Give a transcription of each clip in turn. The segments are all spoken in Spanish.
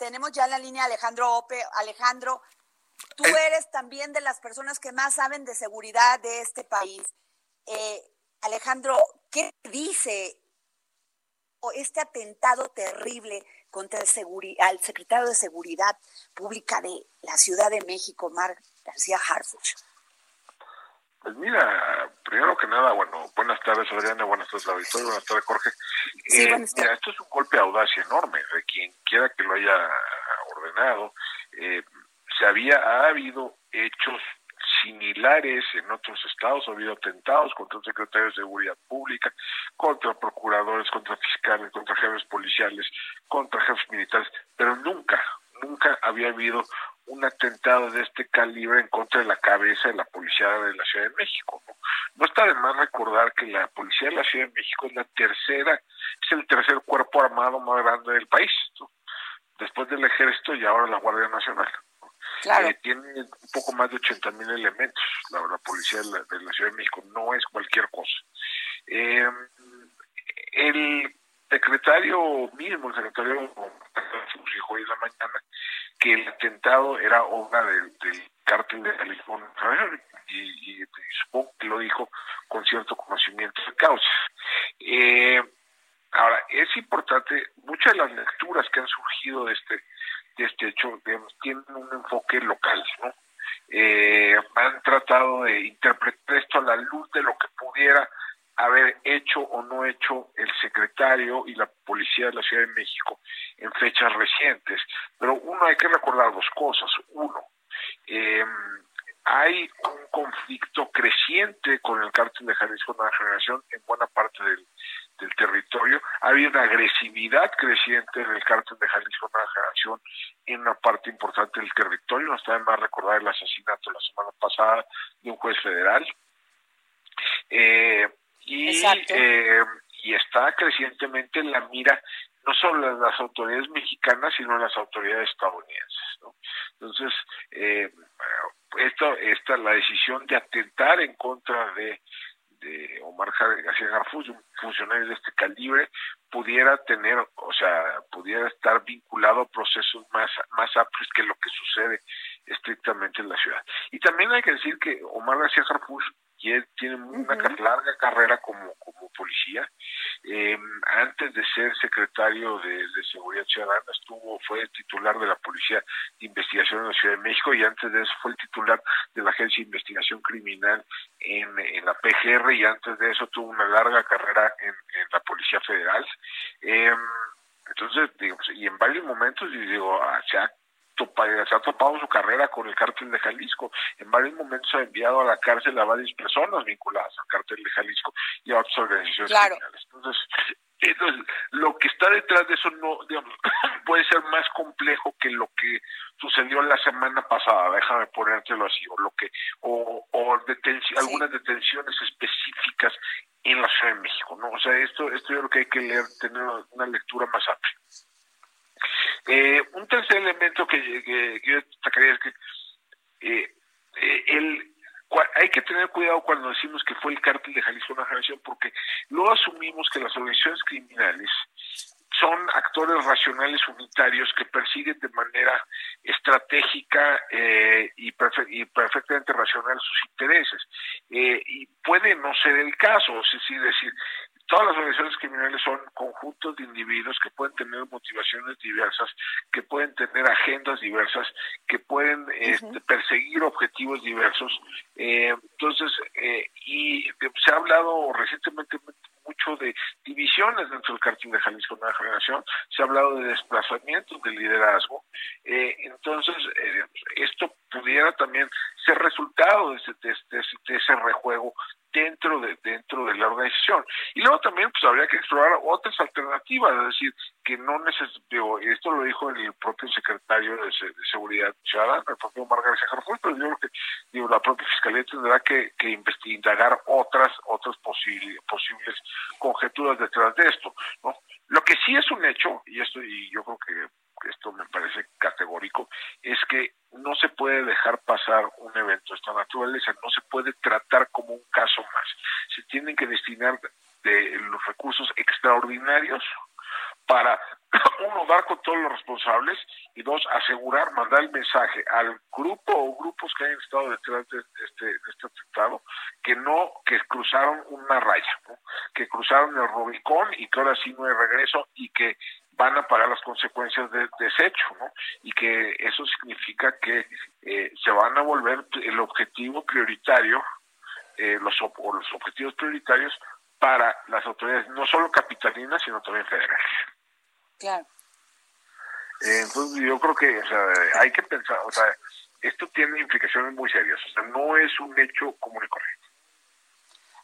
Tenemos ya en la línea Alejandro Ope. Alejandro, tú eres también de las personas que más saben de seguridad de este país. Eh, Alejandro, ¿qué dice este atentado terrible contra el, secretario de Seguridad Pública de la Ciudad de México, Mar García Harfuch? Pues mira, primero que nada, bueno, buenas tardes Adriana, buenas tardes Auditorio, buenas tardes Jorge. Sí, eh, mira, esto es un golpe de audacia enorme de quien quiera que lo haya ordenado. Eh, se había, ha habido hechos similares en otros estados, ha habido atentados contra el secretario de Seguridad Pública, contra procuradores, contra fiscales, contra jefes policiales, contra jefes militares, pero nunca, nunca había habido un atentado de este calibre en contra de la cabeza de la policía de la Ciudad de México. No, está de más recordar que la policía de la Ciudad de México es la tercera, es el tercer cuerpo armado más grande del país, después del ejército y ahora la Guardia Nacional. Eh, tiene un poco más de 80 mil elementos la, policía de la, Ciudad de México, no es cualquier cosa. Eh, el secretario mismo, el secretario dijo hoy en la mañana que el atentado era obra del, cártel de California y, y, supongo que lo dijo con cierto conocimiento de causa. Eh, ahora, es importante, muchas de las lecturas que han surgido de este de este hecho digamos, tienen un enfoque local, ¿no? Eh, han tratado de interpretar esto a la luz de lo que pudiera haber hecho o no hecho el secretario y la policía de la Ciudad de México en fechas recientes. Pero uno hay que recordar dos cosas. Uno, eh, hay un conflicto creciente con el cártel de Jalisco Nueva Generación en buena parte del, del territorio. Ha habido una agresividad creciente del cártel de Jalisco Nueva Generación en una parte importante del territorio. No está de más recordar el asesinato la semana pasada de un juez federal. Eh, y, eh, y está crecientemente en la mira no solo de las autoridades mexicanas, sino de las autoridades estadounidenses. Entonces, eh, esto, esta, la decisión de atentar en contra de de Omar García Garfus, un funcionario de este calibre, pudiera tener, o sea, pudiera estar vinculado a procesos más, más amplios que lo que sucede estrictamente en la ciudad. Y también hay que decir que Omar García Garfus tiene una larga carrera como, como policía. Eh, antes de ser secretario de, Seguridad Ciudadana, estuvo, fue titular de la Policía de Investigación en la Ciudad de México y antes de eso fue el titular de la Agencia de Investigación Criminal en, en la PGR y antes de eso tuvo una larga carrera en, la Policía Federal. Eh, entonces, digamos, y en varios momentos, digo, ah, se ha se ha topado su carrera con el cártel de Jalisco. En varios momentos ha enviado a la cárcel a varias personas vinculadas al cártel de Jalisco y a otras organizaciones criminales. Entonces, entonces, lo que está detrás de eso no digamos, puede ser más complejo que lo que sucedió la semana pasada, déjame ponértelo así, o lo que o, o algunas detenciones específicas en la Ciudad de México, ¿no? O sea, esto esto yo creo que hay que leer, tener una lectura más amplia. Eh, un tercer elemento que, yo destacaría es que eh, eh, el, hay que tener cuidado cuando decimos que fue el cártel de Jalisco una generación, porque luego asumimos que las organizaciones criminales son actores racionales unitarios que persiguen de manera estratégica eh, y, y, perfectamente racional sus intereses. Eh, y puede no ser el caso, es decir, todas las organizaciones criminales son conjuntos de individuos que pueden tener motivaciones diversas, que pueden tener agendas diversas, que pueden este, perseguir objetivos diversos. Eh, entonces, eh, y se ha hablado recientemente mucho de divisiones dentro del cartel de Jalisco Nueva Generación, se ha hablado de desplazamientos de liderazgo. Eh, entonces, esto pudiera también ser resultado de ese, de ese rejuego de Y luego también pues habría que explorar otras alternativas, es decir, que no necesito, esto lo dijo el propio secretario de, Seguridad Ciudadana, el propio Margarita García pero yo creo que digo, la propia Fiscalía tendrá que, que investigar otras otras posibles posibles conjeturas detrás de esto, ¿no? Lo que sí es un hecho, y esto y yo creo que esto me parece categórico, es que no se puede dejar pasar un evento de esta naturaleza, no se puede tratar como un caso más. Se tienen que destinar de los recursos extraordinarios para, uno, dar con todos los responsables y dos, asegurar, mandar el mensaje al grupo o grupos que hayan estado detrás de este, este atentado que no, que cruzaron una raya, que cruzaron el Rubicón y que ahora sí no hay regreso y que van a pagar las consecuencias de, ese hecho, ¿no? Y que eso significa que eh, se van a volver el objetivo prioritario, eh, los, los objetivos prioritarios para las autoridades, no solo capitalinas, sino también federales. Claro. Eh, entonces yo creo que o sea, hay que pensar, o sea, esto tiene implicaciones muy serias, o sea, no es un hecho común y correcto.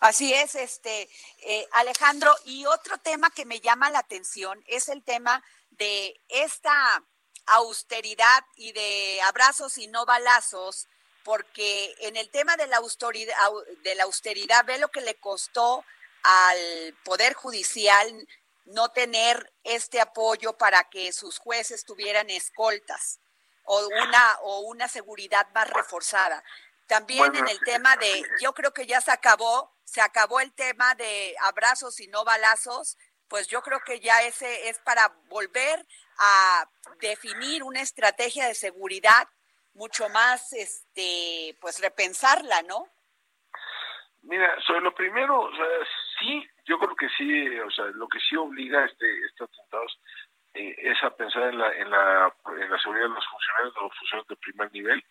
Así es, este eh, Alejandro. Y otro tema que me llama la atención es el tema de esta austeridad y de abrazos y no balazos, porque en el tema de la austeridad, de la austeridad ve lo que le costó al Poder Judicial no tener este apoyo para que sus jueces tuvieran escoltas o una o una seguridad más reforzada. También en el tema de, yo creo que ya se acabó, se acabó el tema de abrazos y no balazos, pues yo creo que ya ese es para volver a definir una estrategia de seguridad mucho más, este, pues repensarla, ¿no? Mira, sobre lo primero, o sea, sí, yo creo que sí, o sea, lo que sí obliga a este, estos atentados eh, es a pensar en la, en, la, en la seguridad de los funcionarios, de los funcionarios de primer nivel,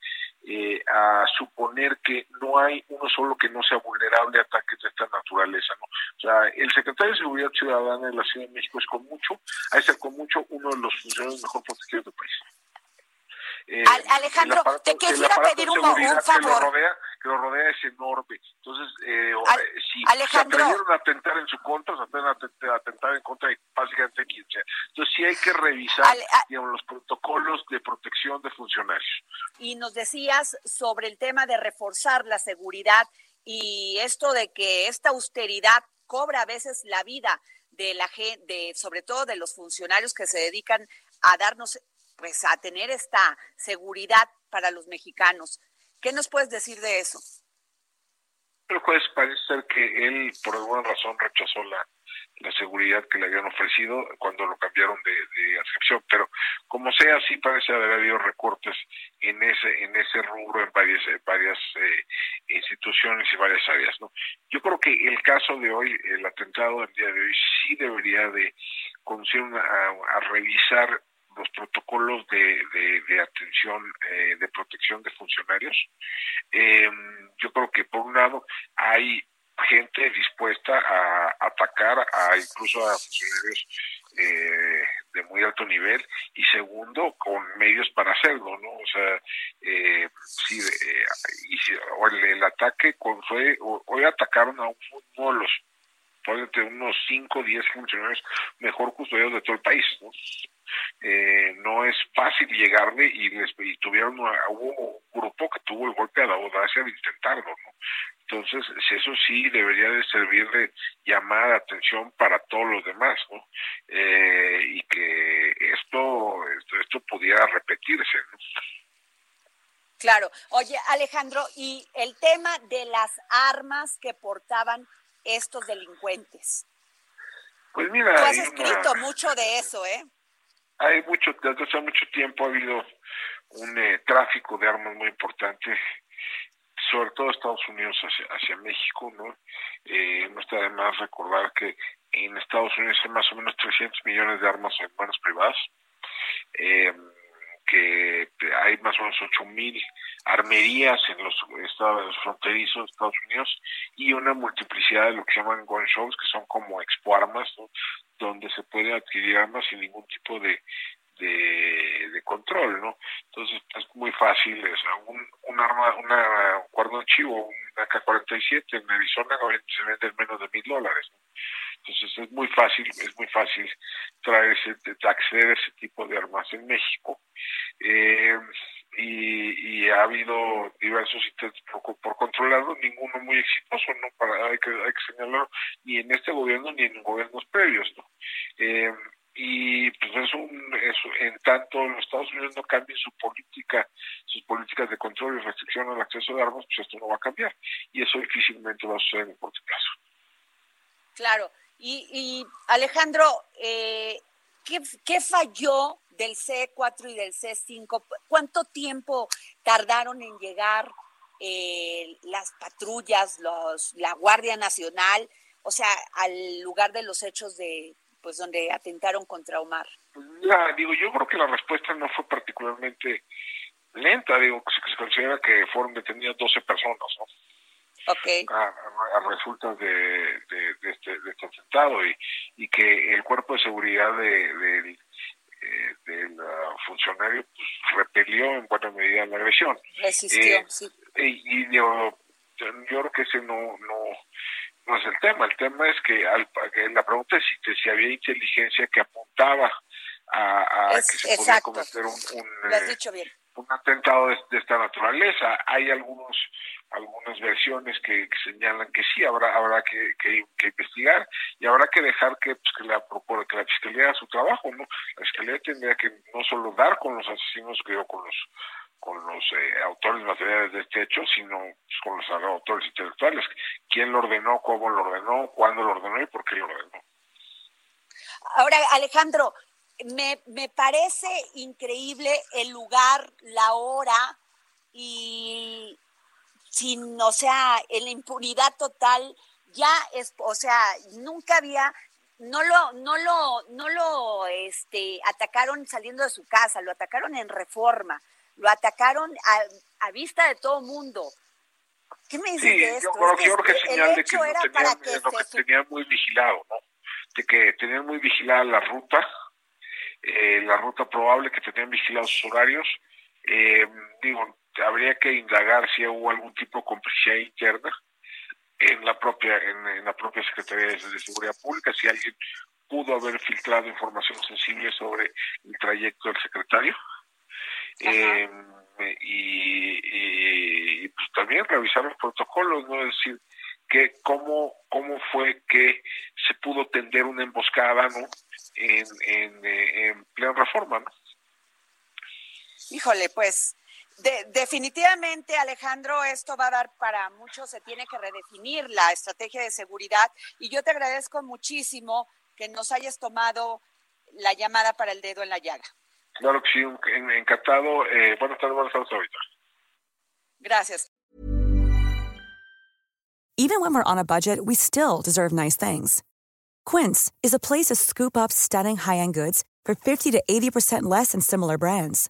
eh, a suponer que no hay uno solo que no sea vulnerable a ataques de esta naturaleza. ¿no? O sea, el secretario de Seguridad Ciudadana de la Ciudad de México es con mucho, a ser con mucho uno de los funcionarios mejor protegidos del país. Eh, Alejandro, te quisiera pedir un, favor. Que lo, rodea, que lo rodea es enorme. Entonces, eh, eh si Alejandro. se atrevieron a atentar en su contra, se atrevieron a atentar en contra de básicamente quien sea. Entonces, sí hay que revisar digamos, los protocolos de protección de funcionarios. Y nos decías sobre el tema de reforzar la seguridad y esto de que esta austeridad cobra a veces la vida de la gente, sobre todo de los funcionarios que se dedican a darnos pues a tener esta seguridad para los mexicanos. ¿Qué nos puedes decir de eso? El juez parece ser que él por alguna razón rechazó la, la seguridad que le habían ofrecido cuando lo cambiaron de, de adscripción, pero como sea, sí parece haber habido recortes en ese en ese rubro en varias varias eh, instituciones y varias áreas, ¿no? Yo creo que el caso de hoy, el atentado del día de hoy, sí debería de conducir a revisar los protocolos de, de, atención, eh, de protección de funcionarios. Eh, yo creo que por un lado hay gente dispuesta a atacar a incluso a funcionarios eh, de muy alto nivel y segundo con medios para hacerlo no o sea eh, y si, el, ataque fue hoy atacaron a uno de los unos 5 o 10 funcionarios mejor custodiados de todo el país ¿no? Eh, no es fácil llegarle y, les, y tuvieron hubo un grupo que tuvo el golpe a la audacia de intentarlo, ¿no? Entonces, eso sí debería de servir de llamada de atención para todos los demás, ¿no? Eh, y que esto, esto, pudiera repetirse, ¿no? Claro. Oye, Alejandro, y el tema de las armas que portaban estos delincuentes. Pues mira, tú has escrito mucho de eso, ¿eh? Hay mucho, desde hace mucho tiempo ha habido un eh, tráfico de armas muy importante, sobre todo Estados Unidos hacia, hacia México, ¿no? Eh, no está de más recordar que en Estados Unidos hay más o menos 300 millones de armas en manos privadas, eh, que hay más o menos 8 mil armerías en los estados fronterizos de Estados Unidos y una multiplicidad de lo que llaman gun shows, que son como expo armas, ¿no? Donde se puede adquirir armas sin ningún tipo de, de, control, ¿no? Entonces es muy fácil, o sea, un, un arma, una, un cordón chivo, una K-47 en Arizona se vende en menos de mil dólares, ¿no? Entonces es muy fácil, es muy fácil traer ese, acceder a ese tipo de armas en México. Eh, y, y, ha habido diversos intentos por, por, controlarlo, ninguno muy exitoso, no para hay que, hay que señalarlo, ni en este gobierno ni en gobiernos previos, ¿no? Eh, y pues es un eso en tanto los Estados Unidos no cambien su política sus políticas de control y restricción al acceso de armas pues esto no va a cambiar y eso difícilmente va a suceder en corto plazo. Claro. Y, y Alejandro eh, ¿qué, ¿qué falló del C4 y del C5 cuánto tiempo tardaron en llegar eh, las patrullas los la Guardia Nacional o sea al lugar de los hechos de pues donde atentaron contra Omar? Ya, digo, yo creo que la respuesta no fue particularmente lenta, digo, que se considera que fueron detenidas 12 personas, ¿no? Okay. A, a, resultas de, de, de, este, de este atentado y, y que el cuerpo de seguridad de, eh, del funcionario pues, repelió en buena medida la agresión. Resistió, eh, sí. Y, y yo, yo, creo que ese no, no, no es el tema. El tema es que, al, la pregunta es si, si había inteligencia que apuntaba a, a que se podía cometer un, un, eh, un atentado de, de, esta naturaleza. Hay algunos algunas versiones que, que, señalan que sí habrá habrá que, que, que, investigar y habrá que dejar que, pues, que la que la fiscalía haga su trabajo no la fiscalía tendría que no solo dar con los asesinos creo con los con los eh, autores materiales de este hecho, sino pues, con los autores intelectuales. ¿Quién lo ordenó, cómo lo ordenó, cuándo lo ordenó y por qué lo ordenó? Ahora, Alejandro, me, me parece increíble el lugar, la hora y sin, o sea, en la impunidad total, ya es, o sea, nunca había no lo, no lo, no lo este, atacaron saliendo de su casa, lo atacaron en reforma lo atacaron a, a vista de todo mundo. ¿Qué me dices de esto? Yo, creo que es señal de que, lo tenían, que, lo que tenían muy vigilado, ¿no? De que tenían muy vigilada la ruta, eh, la ruta probable, que tenían vigilados sus horarios. Eh, digo, habría que indagar si hubo algún tipo de complicidad interna en la propia en, en la propia Secretaría de Seguridad Pública, si alguien pudo haber filtrado información sensible sobre el trayecto del secretario eh, y, y, pues también revisar los protocolos, ¿no? Es decir, que cómo, cómo fue que se pudo tender una emboscada, ¿no? En, en, eh, en plena reforma, ¿no? Híjole, pues de, definitivamente, Alejandro, esto va a dar para mucho, se tiene que redefinir la estrategia de seguridad y yo te agradezco muchísimo que nos hayas tomado la llamada para el dedo en la llaga. Claro que sí, encantado. Eh, buenas tardes, buenas tardes ahorita. Gracias. Even when we're on a budget, we still deserve nice things. Quince is a place to scoop up stunning high-end goods for 50 to 80% less than similar brands.